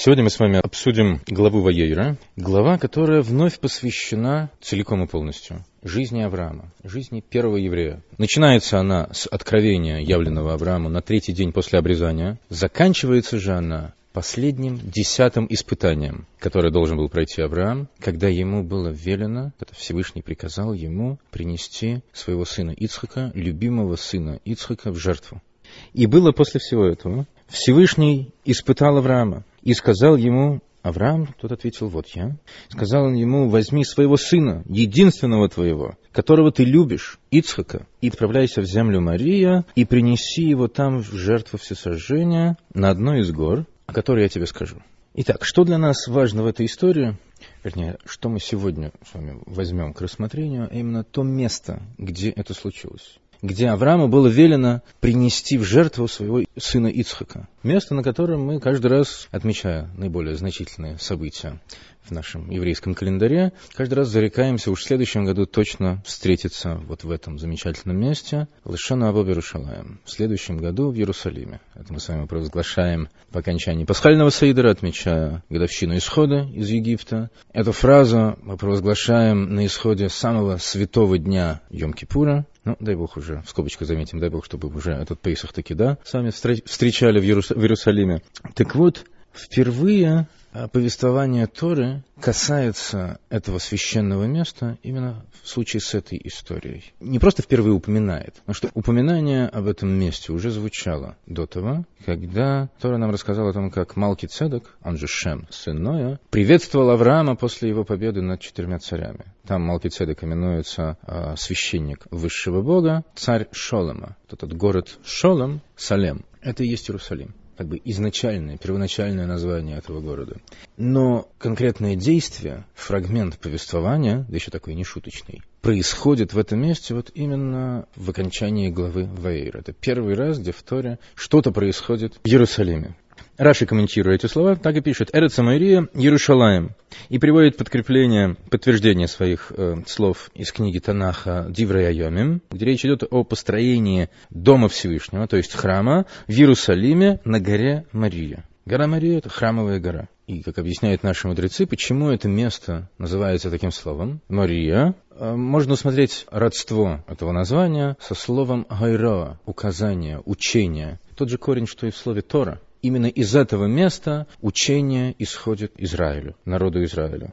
Сегодня мы с вами обсудим главу Ваейра, глава, которая вновь посвящена целиком и полностью жизни Авраама, жизни первого еврея. Начинается она с откровения, явленного Аврааму на третий день после обрезания. Заканчивается же она последним десятым испытанием, которое должен был пройти Авраам, когда ему было велено, это Всевышний приказал ему принести своего сына Ицхака, любимого сына Ицхака, в жертву. И было после всего этого, Всевышний испытал Авраама и сказал ему, Авраам, тот ответил, вот я. Сказал он ему, возьми своего сына, единственного твоего, которого ты любишь, Ицхака, и отправляйся в землю Мария, и принеси его там в жертву всесожжения на одной из гор, о которой я тебе скажу. Итак, что для нас важно в этой истории? Вернее, что мы сегодня с вами возьмем к рассмотрению, а именно то место, где это случилось где Аврааму было велено принести в жертву своего сына Ицхака. Место, на котором мы каждый раз, отмечая наиболее значительные события в нашем еврейском календаре, каждый раз зарекаемся уж в следующем году точно встретиться вот в этом замечательном месте, Лышана Абу Иерушалаем, в следующем году в Иерусалиме. Это мы с вами провозглашаем по окончании пасхального Саидера, отмечая годовщину исхода из Египта. Эту фразу мы провозглашаем на исходе самого святого дня Йом-Кипура, ну, дай бог уже, в скобочках заметим, дай бог, чтобы уже этот Пейсах таки, да, сами встречали в, в Иерусалиме. Так вот, впервые а повествование Торы касается этого священного места именно в случае с этой историей. Не просто впервые упоминает, но что упоминание об этом месте уже звучало до того, когда Тора нам рассказала о том, как Малки Цедок, он же Шем, сын Ноя, приветствовал Авраама после его победы над четырьмя царями. Там Малки Цедок именуется э, священник высшего бога, царь Шолема. Этот город Шолем, Салем, это и есть Иерусалим как бы изначальное, первоначальное название этого города. Но конкретное действие, фрагмент повествования, да еще такой нешуточный, происходит в этом месте вот именно в окончании главы Ваэйр. Это первый раз, где в Торе что-то происходит в Иерусалиме. Раши, комментируя эти слова, так и пишет «Эрет Самария, Иерушалаем» и приводит подкрепление, подтверждение своих э, слов из книги Танаха Диврая Йомим, где речь идет о построении Дома Всевышнего, то есть храма, в Иерусалиме на горе Мария. Гора Мария – это храмовая гора. И, как объясняют наши мудрецы, почему это место называется таким словом, Мария, э, можно усмотреть родство этого названия со словом гайра, указание, учение. Тот же корень, что и в слове Тора – именно из этого места учение исходит Израилю, народу Израиля.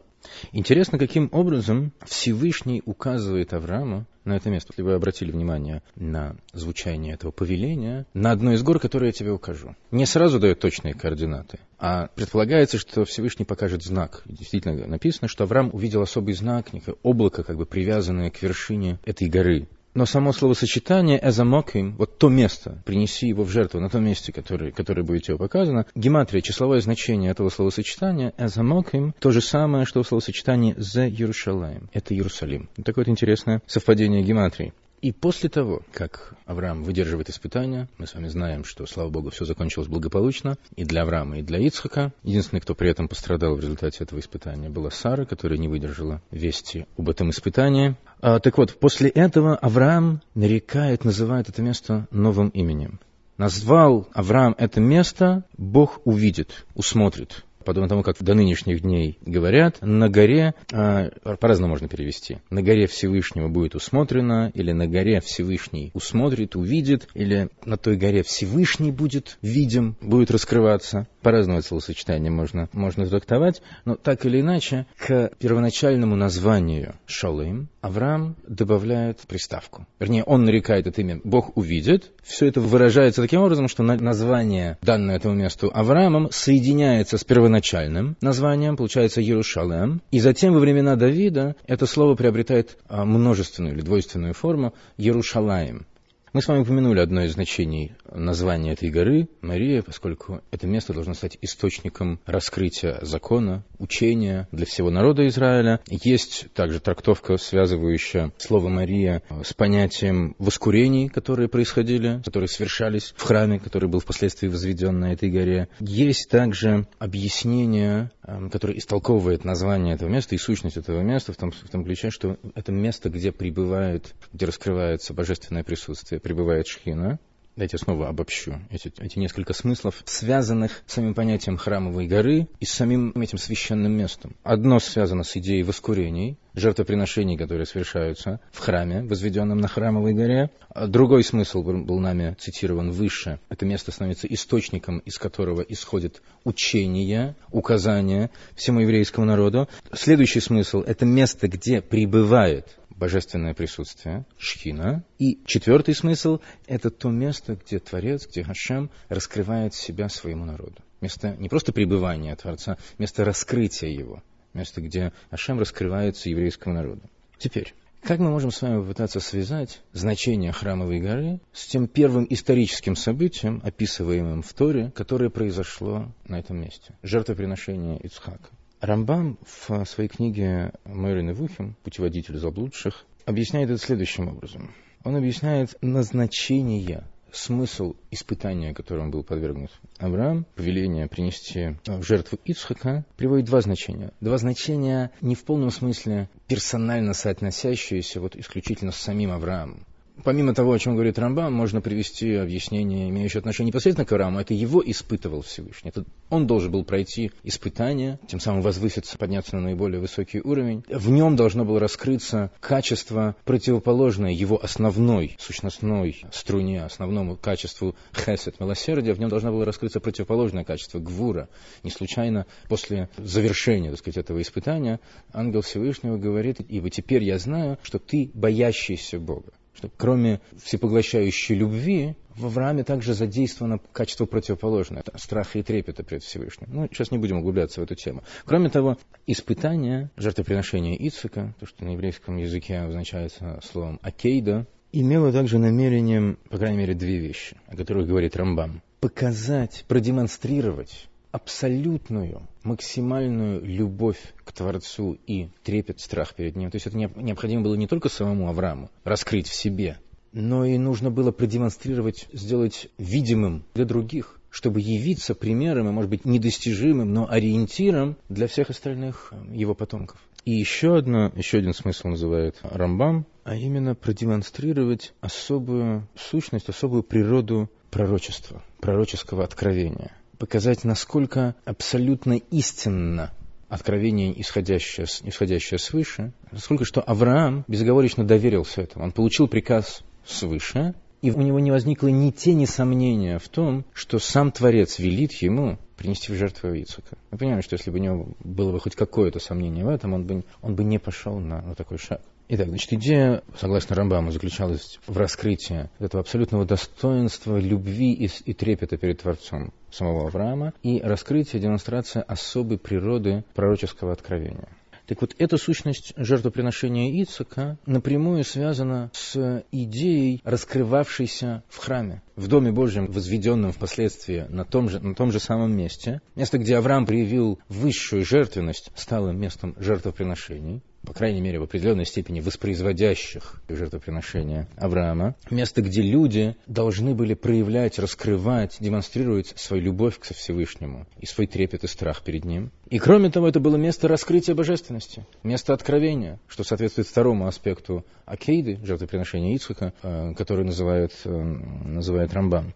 Интересно, каким образом Всевышний указывает Аврааму на это место. Если вы обратили внимание на звучание этого повеления, на одной из гор, которую я тебе укажу. Не сразу дает точные координаты, а предполагается, что Всевышний покажет знак. Действительно написано, что Авраам увидел особый знак, некое облако, как бы привязанное к вершине этой горы. Но само словосочетание «эзамоким», вот то место, принеси его в жертву на том месте, которое, которое будет тебе показано, гематрия, числовое значение этого словосочетания «эзамоким» то же самое, что в словосочетании «зе Иерушалаем». Это Иерусалим. Такое вот интересное совпадение гематрии. И после того, как Авраам выдерживает испытания, мы с вами знаем, что, слава Богу, все закончилось благополучно и для Авраама, и для Ицхака. Единственный, кто при этом пострадал в результате этого испытания, была Сара, которая не выдержала вести об этом испытании. А, так вот, после этого Авраам нарекает, называет это место новым именем. Назвал Авраам это место «Бог увидит, усмотрит» подобно тому, как до нынешних дней говорят, на горе, а, по-разному можно перевести, на горе Всевышнего будет усмотрено, или на горе Всевышний усмотрит, увидит, или на той горе Всевышний будет видим, будет раскрываться. По-разному это словосочетание можно, можно трактовать, но так или иначе, к первоначальному названию Шалым Авраам добавляет приставку. Вернее, он нарекает это имя «Бог увидит». Все это выражается таким образом, что название, данное этому месту Авраамом, соединяется с первоначальным названием, получается Иерушалем. И затем во времена Давида это слово приобретает а, множественную или двойственную форму Иерушалаем. Мы с вами упомянули одно из значений названия этой горы, Мария, поскольку это место должно стать источником раскрытия закона, учения для всего народа Израиля. Есть также трактовка, связывающая слово Мария с понятием воскурений, которые происходили, которые совершались в храме, который был впоследствии возведен на этой горе. Есть также объяснение, эм, которое истолковывает название этого места и сущность этого места в том, в том ключе, что это место, где пребывает, где раскрывается божественное присутствие, пребывает Шхина. Дайте снова обобщу эти, эти несколько смыслов, связанных с самим понятием храмовой горы и с самим этим священным местом. Одно связано с идеей воскурений, жертвоприношений, которые совершаются в храме, возведенном на храмовой горе. Другой смысл был нами цитирован выше. Это место становится источником, из которого исходит учение, указания всему еврейскому народу. Следующий смысл – это место, где пребывает божественное присутствие, шхина. И четвертый смысл – это то место, где Творец, где Хашем раскрывает себя своему народу. Место не просто пребывания Творца, место раскрытия его. Место, где Хашем раскрывается еврейскому народу. Теперь, как мы можем с вами попытаться связать значение Храмовой горы с тем первым историческим событием, описываемым в Торе, которое произошло на этом месте? Жертвоприношение Ицхака. Рамбам в своей книге Мэрин и Вухим «Путеводитель заблудших» объясняет это следующим образом. Он объясняет назначение, смысл испытания, которому был подвергнут Авраам, повеление принести в жертву Ицхака, приводит два значения. Два значения не в полном смысле персонально соотносящиеся вот исключительно с самим Авраамом помимо того, о чем говорит Рамбам, можно привести объяснение, имеющее отношение непосредственно к Аврааму. Это его испытывал Всевышний. Это он должен был пройти испытание, тем самым возвыситься, подняться на наиболее высокий уровень. В нем должно было раскрыться качество, противоположное его основной, сущностной струне, основному качеству хесед, милосердия. В нем должно было раскрыться противоположное качество гвура. Не случайно после завершения, так сказать, этого испытания ангел Всевышнего говорит, ибо теперь я знаю, что ты боящийся Бога что кроме всепоглощающей любви, в Аврааме также задействовано качество противоположное, страха и трепета пред Всевышним. Ну, сейчас не будем углубляться в эту тему. Кроме того, испытание, жертвоприношение Ицика, то, что на еврейском языке обозначается словом «акейда», имело также намерением, по крайней мере, две вещи, о которых говорит Рамбам. Показать, продемонстрировать абсолютную, максимальную любовь к Творцу и трепет, страх перед Ним. То есть это необходимо было не только самому Аврааму раскрыть в себе, но и нужно было продемонстрировать, сделать видимым для других, чтобы явиться примером и, может быть, недостижимым, но ориентиром для всех остальных э, его потомков. И еще, одно, еще один смысл называет Рамбам, а именно продемонстрировать особую сущность, особую природу пророчества, пророческого откровения – показать, насколько абсолютно истинно откровение, исходящее, исходящее свыше, насколько что Авраам безоговорочно доверился этому. Он получил приказ свыше, и у него не возникло ни тени сомнения в том, что сам Творец велит ему принести в жертву Ицука. Мы понимаем, что если бы у него было бы хоть какое-то сомнение в этом, он бы, он бы не пошел на, на такой шаг. Итак, значит, идея, согласно Рамбаму, заключалась в раскрытии этого абсолютного достоинства, любви и, и трепета перед Творцом самого Авраама и раскрытие, демонстрация особой природы пророческого откровения. Так вот, эта сущность жертвоприношения Ицака напрямую связана с идеей, раскрывавшейся в храме, в Доме Божьем, возведенном впоследствии на том же, на том же самом месте. Место, где Авраам проявил высшую жертвенность, стало местом жертвоприношений по крайней мере, в определенной степени воспроизводящих жертвоприношения Авраама. Место, где люди должны были проявлять, раскрывать, демонстрировать свою любовь к Всевышнему и свой трепет и страх перед Ним. И кроме того, это было место раскрытия божественности, место откровения, что соответствует второму аспекту Акейды, жертвоприношения Ицхака, э, который называют, э, называет Рамбан.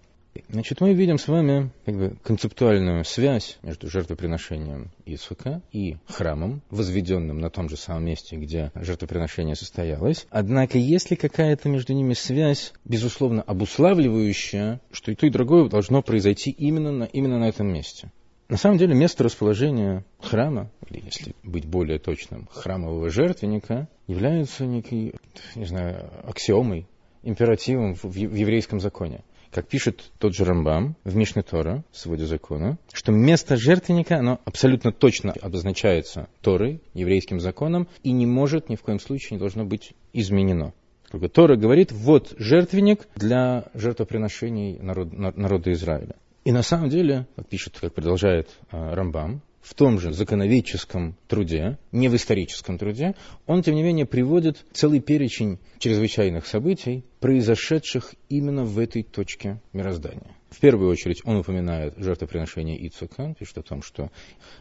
Значит, мы видим с вами как бы, концептуальную связь между жертвоприношением Исхака и храмом, возведенным на том же самом месте, где жертвоприношение состоялось. Однако, есть ли какая-то между ними связь, безусловно, обуславливающая, что и то, и другое должно произойти именно на, именно на этом месте? На самом деле, место расположения храма, или, если быть более точным, храмового жертвенника, является некой, не знаю, аксиомой, императивом в еврейском законе как пишет тот же Рамбам в Мишне Тора, своде закона, что место жертвенника, оно абсолютно точно обозначается Торой, еврейским законом, и не может ни в коем случае не должно быть изменено. Как Тора говорит, вот жертвенник для жертвоприношений народ, народа Израиля. И на самом деле, как пишет, как продолжает э, Рамбам, в том же законоведческом труде, не в историческом труде, он, тем не менее, приводит целый перечень чрезвычайных событий, произошедших именно в этой точке мироздания. В первую очередь он упоминает жертвоприношение Ицука, пишет о том, что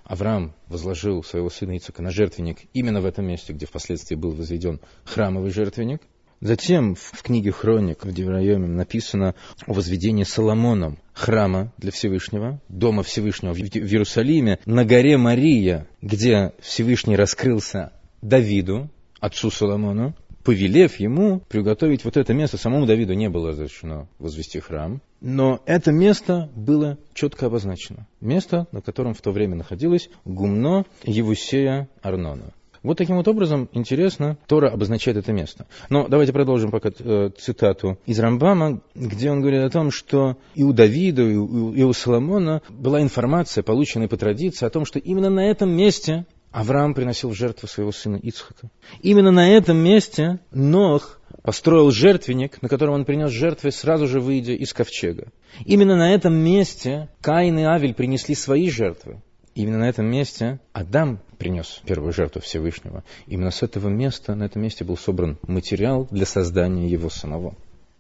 Авраам возложил своего сына Ицука на жертвенник именно в этом месте, где впоследствии был возведен храмовый жертвенник. Затем в книге Хроник в Девраеме написано о возведении Соломоном храма для Всевышнего, дома Всевышнего в Иерусалиме, на горе Мария, где Всевышний раскрылся Давиду, отцу Соломону, повелев ему приготовить вот это место. Самому Давиду не было разрешено возвести храм, но это место было четко обозначено. Место, на котором в то время находилось гумно Евусея Арнона. Вот таким вот образом, интересно, Тора обозначает это место. Но давайте продолжим пока э, цитату из Рамбама, где он говорит о том, что и у Давида, и у, и у Соломона была информация, полученная по традиции, о том, что именно на этом месте Авраам приносил в жертву своего сына Ицхака. Именно на этом месте Нох построил жертвенник, на котором он принес жертвы, сразу же выйдя из ковчега. Именно на этом месте Каин и Авель принесли свои жертвы. Именно на этом месте Адам принес первую жертву Всевышнего. Именно с этого места, на этом месте был собран материал для создания его самого.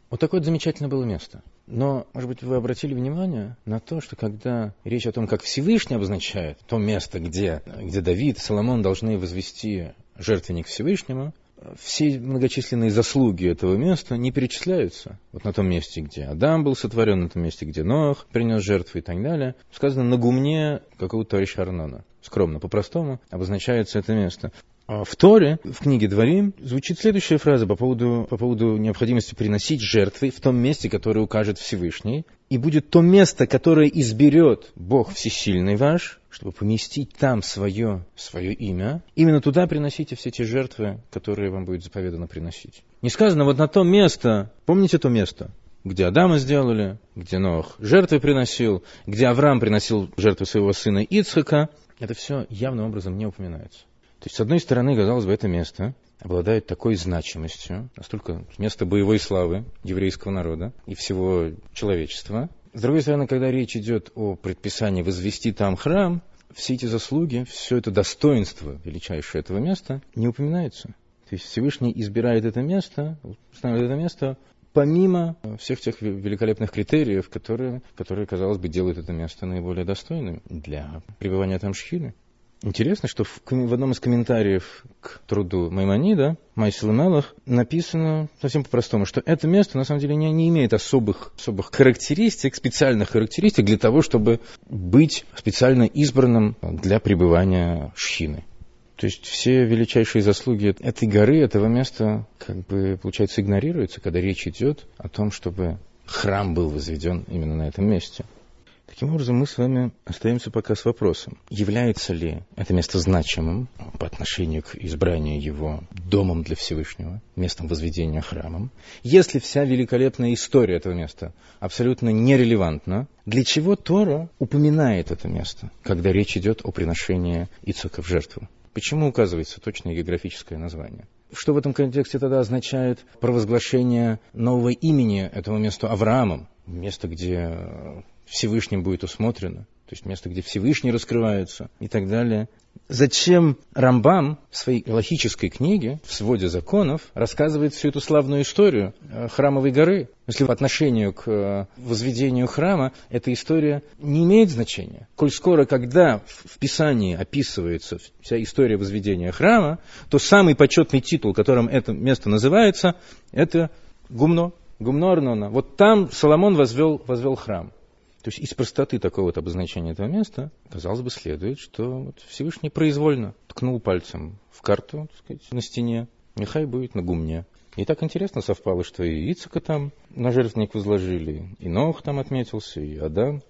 Вот такое замечательное было место. Но, может быть, вы обратили внимание на то, что когда речь о том, как Всевышний обозначает то место, где, где Давид Соломон должны возвести жертвенник Всевышнему, все многочисленные заслуги этого места не перечисляются. Вот на том месте, где Адам был сотворен, на том месте, где Ноах принес жертву и так далее. Сказано на гумне какого-то товарища Арнона. Скромно, по-простому обозначается это место. А в Торе, в книге Дворим, звучит следующая фраза по поводу, по поводу необходимости приносить жертвы в том месте, которое укажет Всевышний. И будет то место, которое изберет Бог Всесильный ваш, чтобы поместить там свое, свое имя. Именно туда приносите все те жертвы, которые вам будет заповедано приносить. Не сказано вот на то место, помните то место, где Адама сделали, где Нох жертвы приносил, где Авраам приносил жертвы своего сына Ицхака. Это все явным образом не упоминается. То есть, с одной стороны, казалось бы, это место обладает такой значимостью, настолько место боевой славы еврейского народа и всего человечества. С другой стороны, когда речь идет о предписании возвести там храм, все эти заслуги, все это достоинство величайшее этого места не упоминается. То есть Всевышний избирает это место, ставит это место помимо всех тех великолепных критериев, которые, которые, казалось бы, делают это место наиболее достойным для пребывания там шхины. Интересно, что в, в одном из комментариев к труду Маймонида, Майсил Мелах, написано совсем по-простому, что это место на самом деле не, не имеет особых, особых характеристик, специальных характеристик для того, чтобы быть специально избранным для пребывания шхины. То есть все величайшие заслуги этой горы, этого места, как бы, получается, игнорируются, когда речь идет о том, чтобы храм был возведен именно на этом месте. Таким образом, мы с вами остаемся пока с вопросом, является ли это место значимым по отношению к избранию его домом для Всевышнего, местом возведения храмом. Если вся великолепная история этого места абсолютно нерелевантна, для чего Тора упоминает это место, когда речь идет о приношении Ицука в жертву? Почему указывается точное географическое название? Что в этом контексте тогда означает провозглашение нового имени этому месту Авраамом? Место, где Всевышним будет усмотрено, то есть место, где Всевышний раскрывается и так далее. Зачем Рамбам в своей логической книге, в своде законов, рассказывает всю эту славную историю э, храмовой горы? Если по отношению к э, возведению храма эта история не имеет значения. Коль скоро, когда в Писании описывается вся история возведения храма, то самый почетный титул, которым это место называется, это Гумно, Гумно Арнона. Вот там Соломон возвел, возвел храм. То есть из простоты такого вот обозначения этого места, казалось бы, следует, что вот Всевышний произвольно ткнул пальцем в карту, так сказать, на стене, нехай будет на гумне. И так интересно совпало, что и Ицака там на жертвенник возложили, и Нох там отметился, и Адам.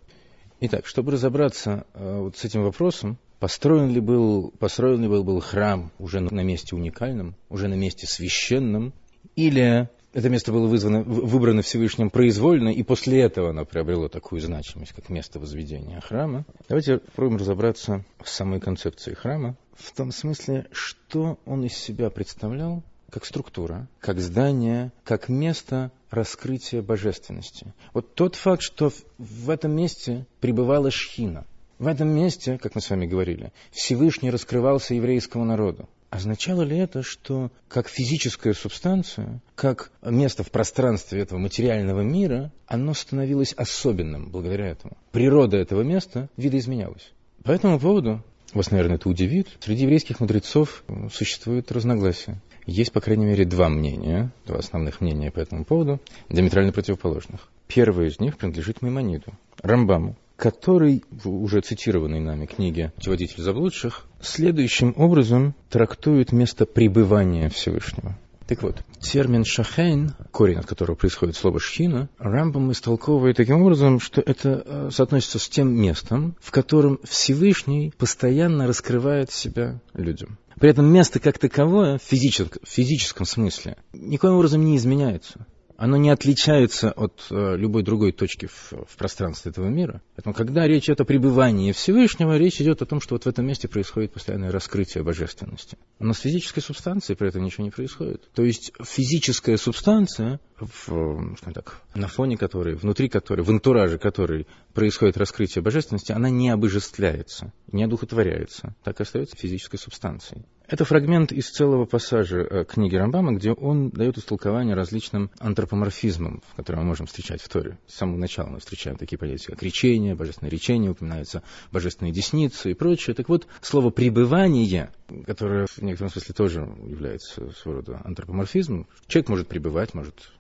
Итак, чтобы разобраться э, вот с этим вопросом, построен ли был, построен ли был, был храм уже на месте уникальном, уже на месте священном, или это место было вызвано, выбрано Всевышним произвольно, и после этого оно приобрело такую значимость, как место возведения храма. Давайте попробуем разобраться в самой концепции храма, в том смысле, что он из себя представлял как структура, как здание, как место раскрытия божественности. Вот тот факт, что в этом месте пребывала Шхина, в этом месте, как мы с вами говорили, Всевышний раскрывался еврейскому народу. Означало ли это, что как физическая субстанция, как место в пространстве этого материального мира, оно становилось особенным благодаря этому? Природа этого места видоизменялась. По этому поводу Вас, наверное, это удивит. Среди еврейских мудрецов существует разногласия. Есть, по крайней мере, два мнения, два основных мнения по этому поводу, диаметрально противоположных. Первое из них принадлежит Маймониду, Рамбаму, который в уже цитированной нами книге «Путеводитель заблудших» следующим образом трактует место пребывания Всевышнего. Так вот, термин «шахейн», корень от которого происходит слово «шхина», Рамбам истолковывает таким образом, что это э, соотносится с тем местом, в котором Всевышний постоянно раскрывает себя людям. При этом место как таковое в физическом, в физическом смысле никоим образом не изменяется оно не отличается от э, любой другой точки в, в пространстве этого мира. Поэтому, когда речь идет о пребывании Всевышнего, речь идет о том, что вот в этом месте происходит постоянное раскрытие божественности. Но с физической субстанцией при этом ничего не происходит. То есть физическая субстанция, в, так, на фоне которой, внутри которой, в антураже которой происходит раскрытие божественности, она не обожествляется, не одухотворяется, так и остается физической субстанцией. Это фрагмент из целого пассажа э, книги Рамбама, где он дает истолкование различным антропоморфизмам, которые мы можем встречать в Торе. С самого начала мы встречаем такие понятия, как речение, божественное речение, упоминаются божественные десницы и прочее. Так вот, слово «пребывание», которое в некотором смысле тоже является своего рода антропоморфизмом, человек может пребывать, может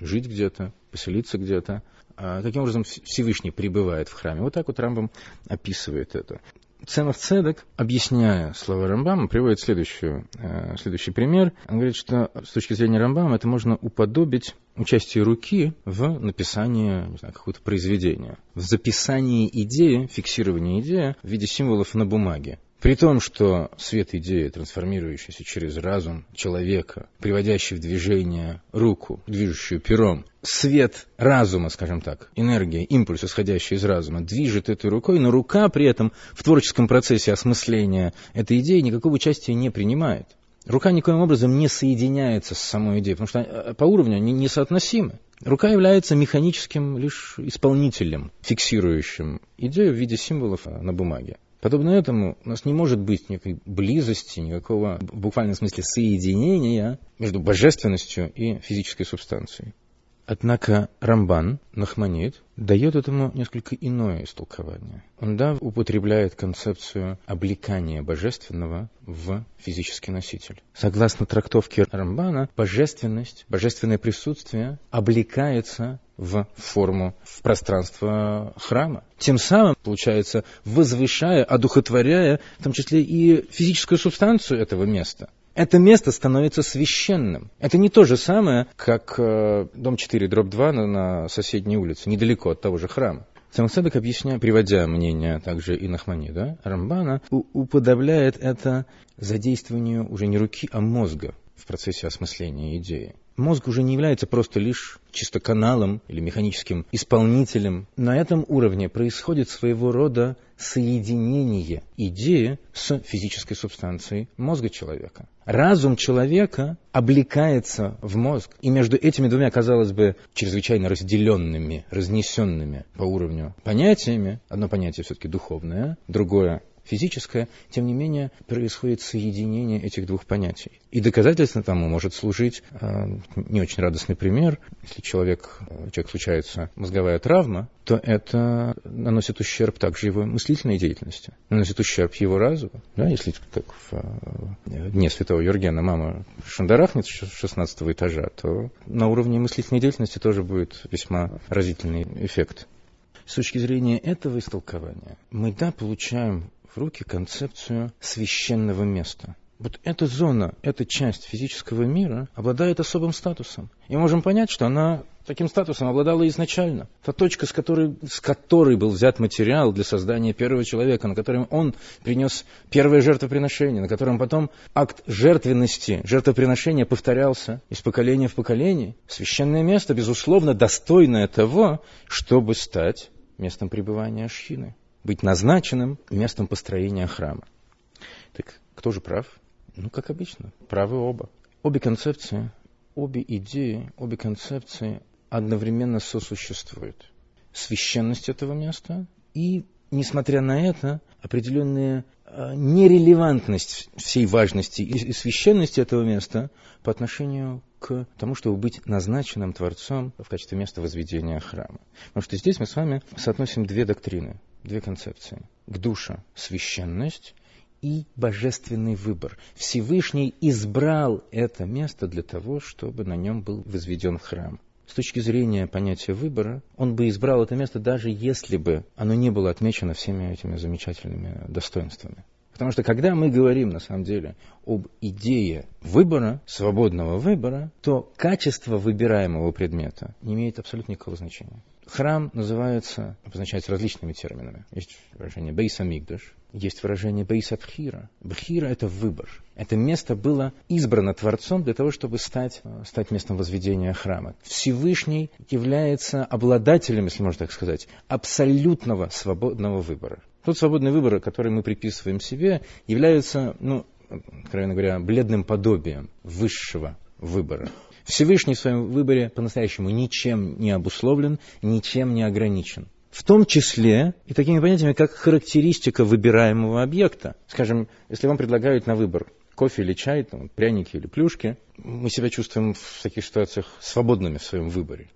жить где-то, поселиться где-то. А каким образом Всевышний пребывает в храме? Вот так вот Рамбам описывает это. Цемах Цедек, объясняя слова Рамбама, приводит следующую, э, следующий пример. Он говорит, что с точки зрения Рамбама это можно уподобить участие руки в написании не знаю, какого-то произведения, в записании идеи, фиксировании идеи в виде символов на бумаге. При том, что свет идеи, трансформирующийся через разум человека, приводящий в движение руку, движущую пером, свет разума, скажем так, энергия, импульс, исходящий из разума, движет этой рукой, но рука при этом в творческом процессе осмысления этой идеи никакого участия не принимает. Рука никоим образом не соединяется с самой идеей, потому что э, по уровню они несоотносимы. Рука является механическим лишь исполнителем, фиксирующим идею в виде символов на бумаге. Подобно этому у нас не может быть никакой близости, никакого в буквальном смысле соединения между божественностью и физической субстанцией. Однако Рамбан, Нахманит, дает этому несколько иное истолкование. Он, да, употребляет концепцию облекания божественного в физический носитель. Согласно трактовке Рамбана, божественность, божественное присутствие облекается в форму, в пространство храма. Тем самым, получается, возвышая, одухотворяя, в том числе и физическую субстанцию этого места это место становится священным. Это не то же самое, как э, дом 4, дробь 2 на, на соседней улице, недалеко от того же храма. Самоседок, объясняя, приводя мнение также и Нахманида, Рамбана, уподобляет это задействованию уже не руки, а мозга в процессе осмысления идеи. Мозг уже не является просто лишь чисто каналом или механическим исполнителем. На этом уровне происходит своего рода соединение идеи с физической субстанцией мозга человека. Разум человека облекается в мозг, и между этими двумя, казалось бы, чрезвычайно разделенными, разнесенными по уровню понятиями, одно понятие все-таки духовное, другое физическое, тем не менее происходит соединение этих двух понятий. И доказательством тому может служить э, не очень радостный пример. Если человек, э, человек случается мозговая травма, то это наносит ущерб также его мыслительной деятельности, наносит ущерб его разуму. Да, если, как в э, дне святого Юргена мама шандарахнет с 16 этажа, то на уровне мыслительной деятельности тоже будет весьма разительный эффект. С точки зрения этого истолкования мы, да, получаем в руки концепцию священного места. Вот эта зона, эта часть физического мира обладает особым статусом. И можем понять, что она таким статусом обладала изначально. Та точка, с которой, с которой был взят материал для создания первого человека, на котором он принес первое жертвоприношение, на котором потом акт жертвенности, жертвоприношения повторялся из поколения в поколение. Священное место, безусловно, достойное того, чтобы стать местом пребывания Ашхины быть назначенным местом построения храма. Так кто же прав? Ну, как обычно, правы оба. Обе концепции, обе идеи, обе концепции одновременно сосуществуют. Священность этого места и, несмотря на это, определенная а, нерелевантность всей важности и священности этого места по отношению к тому, чтобы быть назначенным Творцом в качестве места возведения храма. Потому что здесь мы с вами соотносим две доктрины две концепции. К душе священность и божественный выбор. Всевышний избрал это место для того, чтобы на нем был возведен храм. С точки зрения понятия выбора, он бы избрал это место, даже если бы оно не было отмечено всеми этими замечательными достоинствами. Потому что когда мы говорим, на самом деле, об идее выбора, свободного выбора, то качество выбираемого предмета не имеет абсолютно никакого значения. Храм называется, обозначается различными терминами. Есть выражение «бейс амигдаш», есть выражение «бейс абхира». Бхира – это выбор. Это место было избрано Творцом для того, чтобы стать, стать местом возведения храма. Всевышний является обладателем, если можно так сказать, абсолютного свободного выбора. Тот свободный выбор, который мы приписываем себе, является, ну, откровенно говоря, бледным подобием высшего выбора. Всевышний в своем выборе по-настоящему ничем не обусловлен, ничем не ограничен. В том числе и такими понятиями, как характеристика выбираемого объекта. Скажем, если вам предлагают на выбор кофе или чай, там, пряники или плюшки, мы себя чувствуем в таких ситуациях свободными в своем выборе.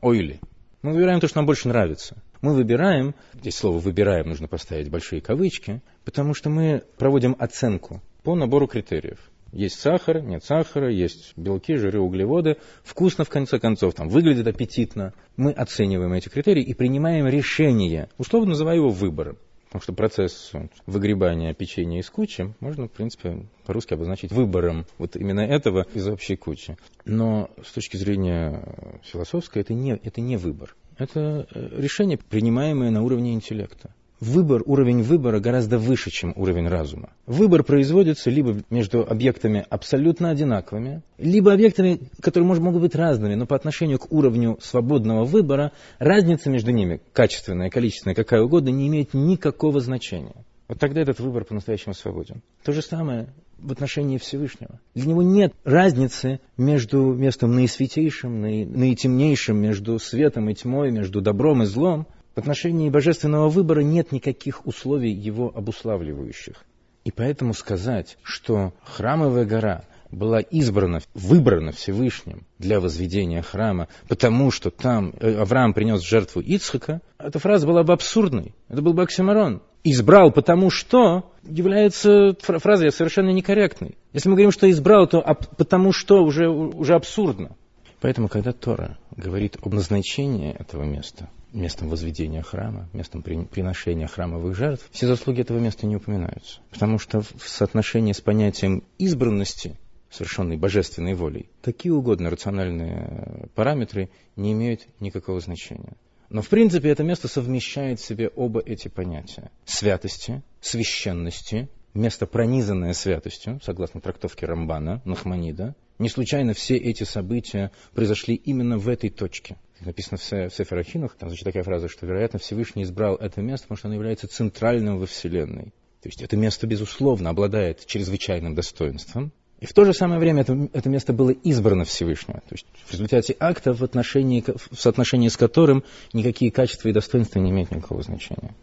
Ойли. Мы выбираем то, что нам больше нравится. Мы выбираем, здесь слово «выбираем» нужно поставить большие кавычки, потому что мы проводим оценку по набору критериев. Есть сахар, нет сахара, есть белки, жиры, углеводы. Вкусно, в конце концов, там, выглядит аппетитно. Мы оцениваем эти критерии и принимаем решение, условно называя его выбором. Потому что процесс выгребания печенья из кучи можно, в принципе, по-русски обозначить выбором вот именно этого из общей кучи. Но с точки зрения философской это не, это не выбор. Это э, решение, принимаемое на уровне интеллекта выбор, уровень выбора гораздо выше, чем уровень разума. Выбор производится либо между объектами абсолютно одинаковыми, либо объектами, которые может, могут быть разными, но по отношению к уровню свободного выбора разница между ними, качественная, количественная, какая угодно, не имеет никакого значения. Вот тогда этот выбор по-настоящему свободен. То же самое в отношении Всевышнего. Для него нет разницы между местом наисвятейшим, наитемнейшим, между светом и тьмой, между добром и злом. В отношении божественного выбора нет никаких условий его обуславливающих. И поэтому сказать, что храмовая гора была избрана, выбрана Всевышним для возведения храма, потому что там э, Авраам принес жертву Ицхака, эта фраза была бы абсурдной. Это был бы оксиморон. Избрал потому что является фразой совершенно некорректной. Если мы говорим, что избрал, то потому что уже, уже абсурдно. Поэтому, когда Тора говорит об назначении этого места, местом возведения храма, местом приношения храмовых жертв, все заслуги этого места не упоминаются. Потому что в соотношении с понятием избранности, совершенной божественной волей, какие угодно рациональные параметры не имеют никакого значения. Но в принципе это место совмещает в себе оба эти понятия. Святости, священности, место пронизанное святостью, согласно трактовке Рамбана, Нахманида. Не случайно все эти события произошли именно в этой точке – написано в, в Сеферахинах, там звучит такая фраза, что, вероятно, Всевышний избрал это место, потому что оно является центральным во Вселенной. То есть это место, безусловно, обладает чрезвычайным достоинством, и в то же самое время это, это место было избрано Всевышнего. То есть в результате акта, в, отношении, в соотношении с которым никакие качества и достоинства не имеют никакого значения.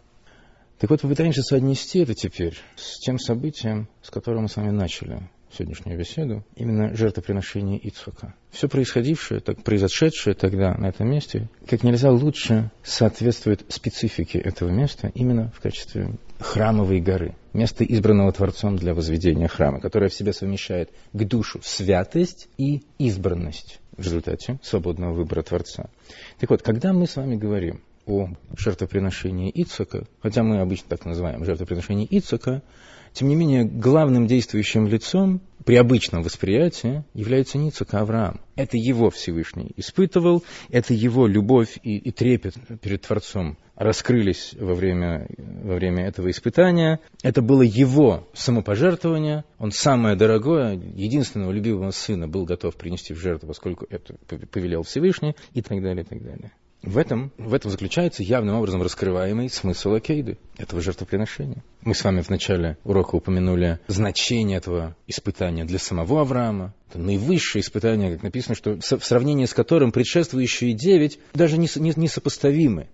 Так вот, попытаемся соотнести это теперь с тем событием, с которым мы с вами начали сегодняшнюю беседу, именно жертвоприношение Ицхака. Все происходившее, так, произошедшее тогда на этом месте, как нельзя лучше соответствует специфике этого места именно в качестве храмовой горы, место избранного Творцом для возведения храма, которое в себе совмещает к душу святость и избранность в результате свободного выбора Творца. Так вот, когда мы с вами говорим о жертвоприношении Ицака, хотя мы обычно так называем жертвоприношение Ицака, тем не менее, главным действующим лицом при обычном восприятии является Ницак Авраам. Это его Всевышний испытывал, это его любовь и, и трепет перед Творцом раскрылись во время, во время этого испытания. Это было его самопожертвование. Он самое дорогое, единственного любимого сына был готов принести в жертву, поскольку это повелел Всевышний и так далее, и так далее. В этом, в этом заключается явным образом раскрываемый смысл Акейды, этого жертвоприношения. Мы с вами в начале урока упомянули значение этого испытания для самого Авраама. Это наивысшее испытание, как написано, что в сравнении с которым предшествующие девять даже не, не, не. То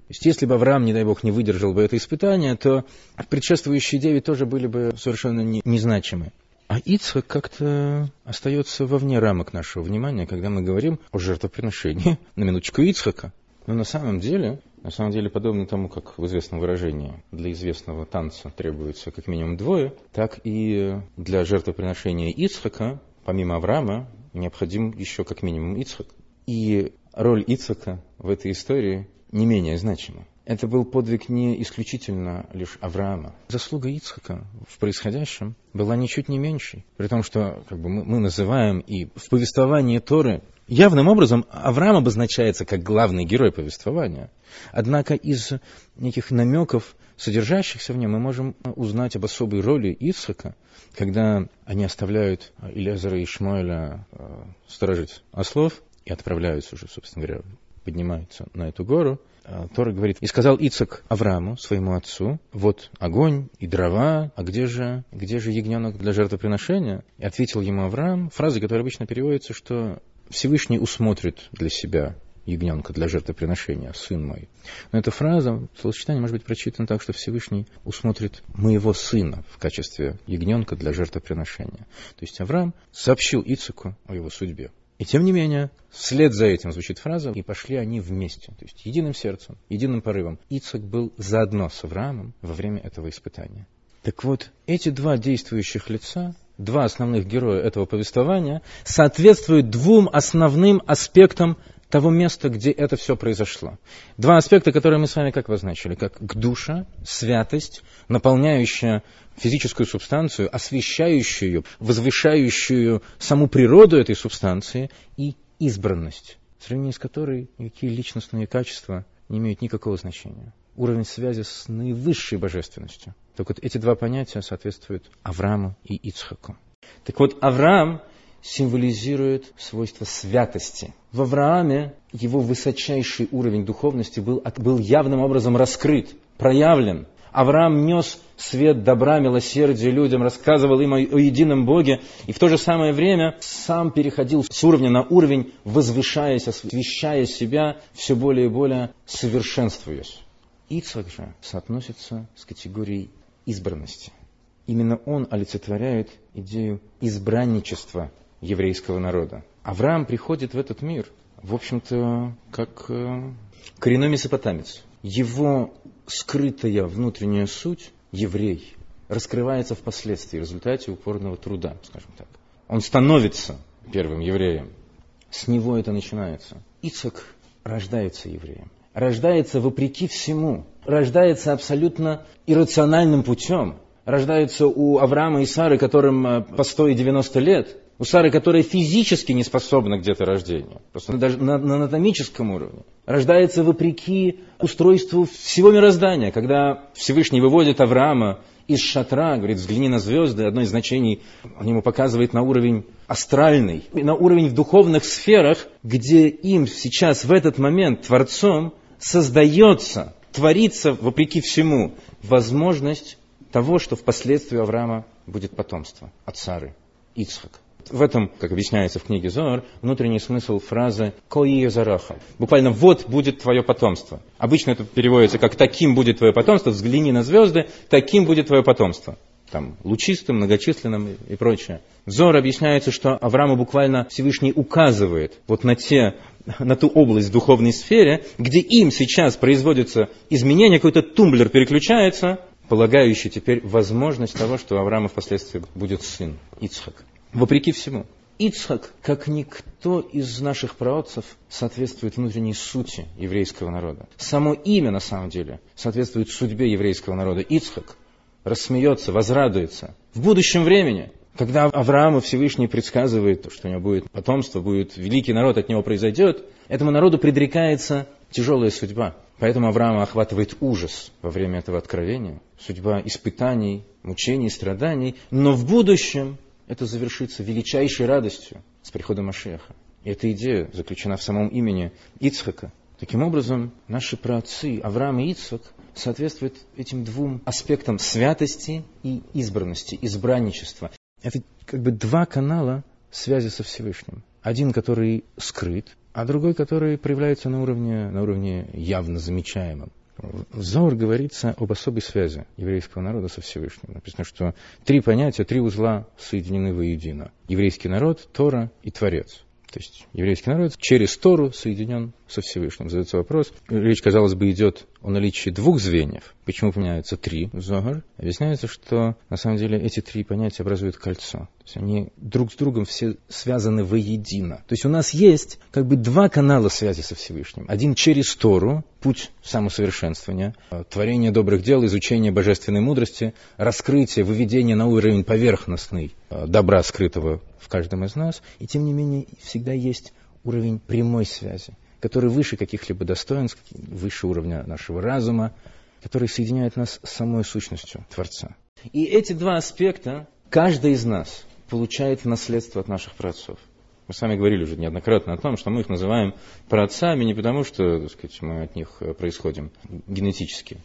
есть, если бы Авраам, не дай Бог, не выдержал бы это испытание, то предшествующие девять тоже были бы совершенно не, незначимы. А Ицхак как-то остается вовне рамок нашего внимания, когда мы говорим о жертвоприношении, на минуточку Ицхака. Но на самом деле, На самом деле, подобно тому, как в известном выражении для известного танца требуется как минимум двое, так и для жертвоприношения Ицхака, помимо Авраама, необходим еще как минимум Ицхак. И роль Ицхака в этой истории не менее значима. Это был подвиг не исключительно лишь Авраама. Заслуга Ицхака в происходящем была ничуть не меньшей. При том, что как бы, мы, мы называем и в повествовании Торы явным образом Авраам обозначается как главный герой повествования. Однако из неких намеков, содержащихся в нем, мы можем узнать об особой роли Ицхака, когда они оставляют Илезера и Шмуэля э, сторожить ослов и отправляются уже, собственно говоря, поднимаются на эту гору, Тора говорит, «И сказал Ицак Аврааму, своему отцу, вот огонь и дрова, а где же, где же ягненок для жертвоприношения?» И ответил ему Авраам, фраза, которая обычно переводится, что Всевышний усмотрит для себя ягненка для жертвоприношения, сын мой. Но эта фраза, словосочетание может быть прочитана так, что Всевышний усмотрит моего сына в качестве ягненка для жертвоприношения. То есть Авраам сообщил Ицеку о его судьбе. И тем не менее, вслед за этим звучит фраза, и пошли они вместе, то есть единым сердцем, единым порывом. Ицак был заодно с Авраамом во время этого испытания. Так вот, эти два действующих лица, два основных героя этого повествования, соответствуют двум основным аспектам того места, где это все произошло. Два аспекта, которые мы с вами как обозначили, как душа, святость, наполняющая физическую субстанцию, освещающую ее, возвышающую саму природу этой субстанции и избранность, в сравнении с которой никакие личностные качества не имеют никакого значения. Уровень связи с наивысшей божественностью. Так вот, эти два понятия соответствуют Аврааму и Ицхаку. Так вот, Авраам символизирует свойство святости. В Аврааме его высочайший уровень духовности был, был явным образом раскрыт, проявлен. Авраам нес свет добра, милосердия людям, рассказывал им о, о едином Боге, и в то же самое время сам переходил с уровня на уровень, возвышаясь, освещая себя, все более и более совершенствуясь. Ицхак же соотносится с категорией избранности. Именно он олицетворяет идею избранничества еврейского народа. Авраам приходит в этот мир, в общем-то, как э, коренной месопотамец. Его скрытая внутренняя суть, еврей, раскрывается впоследствии в результате упорного труда, скажем так. Он становится первым евреем. С него это начинается. Ицак рождается евреем. Рождается вопреки всему. Рождается абсолютно иррациональным путем. Рождается у Авраама и Сары, которым э, по 100 и 90 лет у Сары, которая физически не способна к деторождению, просто даже на, на анатомическом уровне, рождается вопреки устройству всего мироздания, когда Всевышний выводит Авраама из шатра, говорит, взгляни на звезды, одно из значений он ему показывает на уровень астральный, на уровень в духовных сферах, где им сейчас в этот момент Творцом создается, творится вопреки всему возможность того, что впоследствии Авраама будет потомство от Сары, Ицхак. В этом, как объясняется в книге Зоар, внутренний смысл фразы «коие зараха». Буквально «вот будет твое потомство». Обычно это переводится как «таким будет твое потомство», «взгляни на звезды», «таким будет твое потомство». Там, лучистым, многочисленным и прочее. Зор объясняется, что Аврааму буквально Всевышний указывает вот на, те, на ту область в духовной сфере, где им сейчас производится изменение, какой-то тумблер переключается, полагающий теперь возможность того, что у Авраама впоследствии будет сын, Ицхак вопреки всему. Ицхак, как никто из наших праотцев, соответствует внутренней сути еврейского народа. Само имя, на самом деле, соответствует судьбе еврейского народа. Ицхак рассмеется, возрадуется. В будущем времени, когда Аврааму Всевышний предсказывает, что у него будет потомство, будет великий народ, от него произойдет, этому народу предрекается тяжелая судьба. Поэтому Авраама охватывает ужас во время этого откровения. Судьба испытаний, мучений, страданий. Но в будущем это завершится величайшей радостью с приходом Машеха. И эта идея заключена в самом имени Ицхака. Таким образом, наши праотцы Авраам и Ицхак соответствуют этим двум аспектам святости и избранности, избранничества. Это как бы два канала связи со Всевышним. Один, который скрыт, а другой, который проявляется на уровне, на уровне явно замечаемом. В Зор говорится об особой связи еврейского народа со Всевышним. Написано, что три понятия, три узла соединены воедино. Еврейский народ, Тора и Творец. То есть еврейский народ через Тору соединен со Всевышним. Задается вопрос. Речь, казалось бы, идет о наличии двух звеньев. Почему упоминаются три Зогар? Объясняется, что на самом деле эти три понятия образуют кольцо. То есть они друг с другом все связаны воедино. То есть у нас есть как бы два канала связи со Всевышним. Один через Тору, путь самосовершенствования, творение добрых дел, изучение божественной мудрости, раскрытие, выведение на уровень поверхностный э, добра, скрытого в каждом из нас. И тем не менее всегда есть уровень прямой связи который выше каких-либо достоинств, выше уровня нашего разума, который соединяет нас с самой сущностью Творца. И эти два аспекта каждый из нас получает в наследство от наших праотцов. Мы с вами говорили уже неоднократно о том, что мы их называем праотцами не потому, что так сказать, мы от них э, происходим генетически.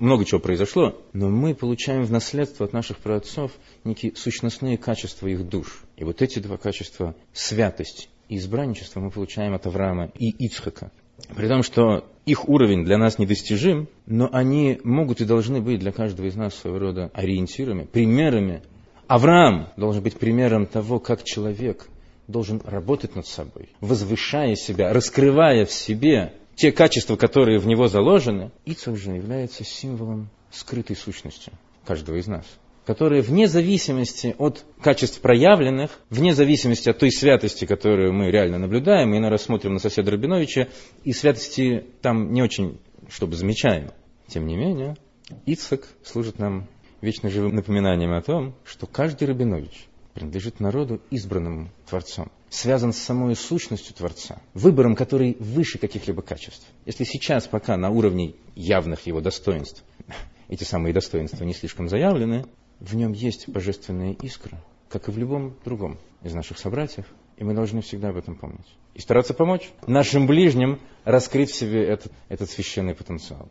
Много чего произошло, но мы получаем в наследство от наших праотцов некие сущностные качества их душ. И вот эти два качества, святость и избранничество мы получаем от Авраама и Ицхака. При том, что их уровень для нас недостижим, но они могут и должны быть для каждого из нас своего рода ориентирами, примерами. Авраам должен быть примером того, как человек должен работать над собой, возвышая себя, раскрывая в себе те качества, которые в него заложены. Ицхак же является символом скрытой сущности каждого из нас которые вне зависимости от качеств проявленных, вне зависимости от той святости, которую мы реально наблюдаем, мы иной смотрим на соседа Рабиновича, и святости там не очень, чтобы замечаем. Тем не менее, Ицхак служит нам вечно живым напоминанием о том, что каждый Рабинович принадлежит народу, избранному Творцом, связан с самой сущностью Творца, выбором, который выше каких-либо качеств. Если сейчас пока на уровне явных его достоинств эти самые достоинства не слишком заявлены, в нем есть божественная искра, как и в любом другом из наших собратьев, и мы должны всегда об этом помнить. И стараться помочь нашим ближним раскрыть в себе этот, этот священный потенциал.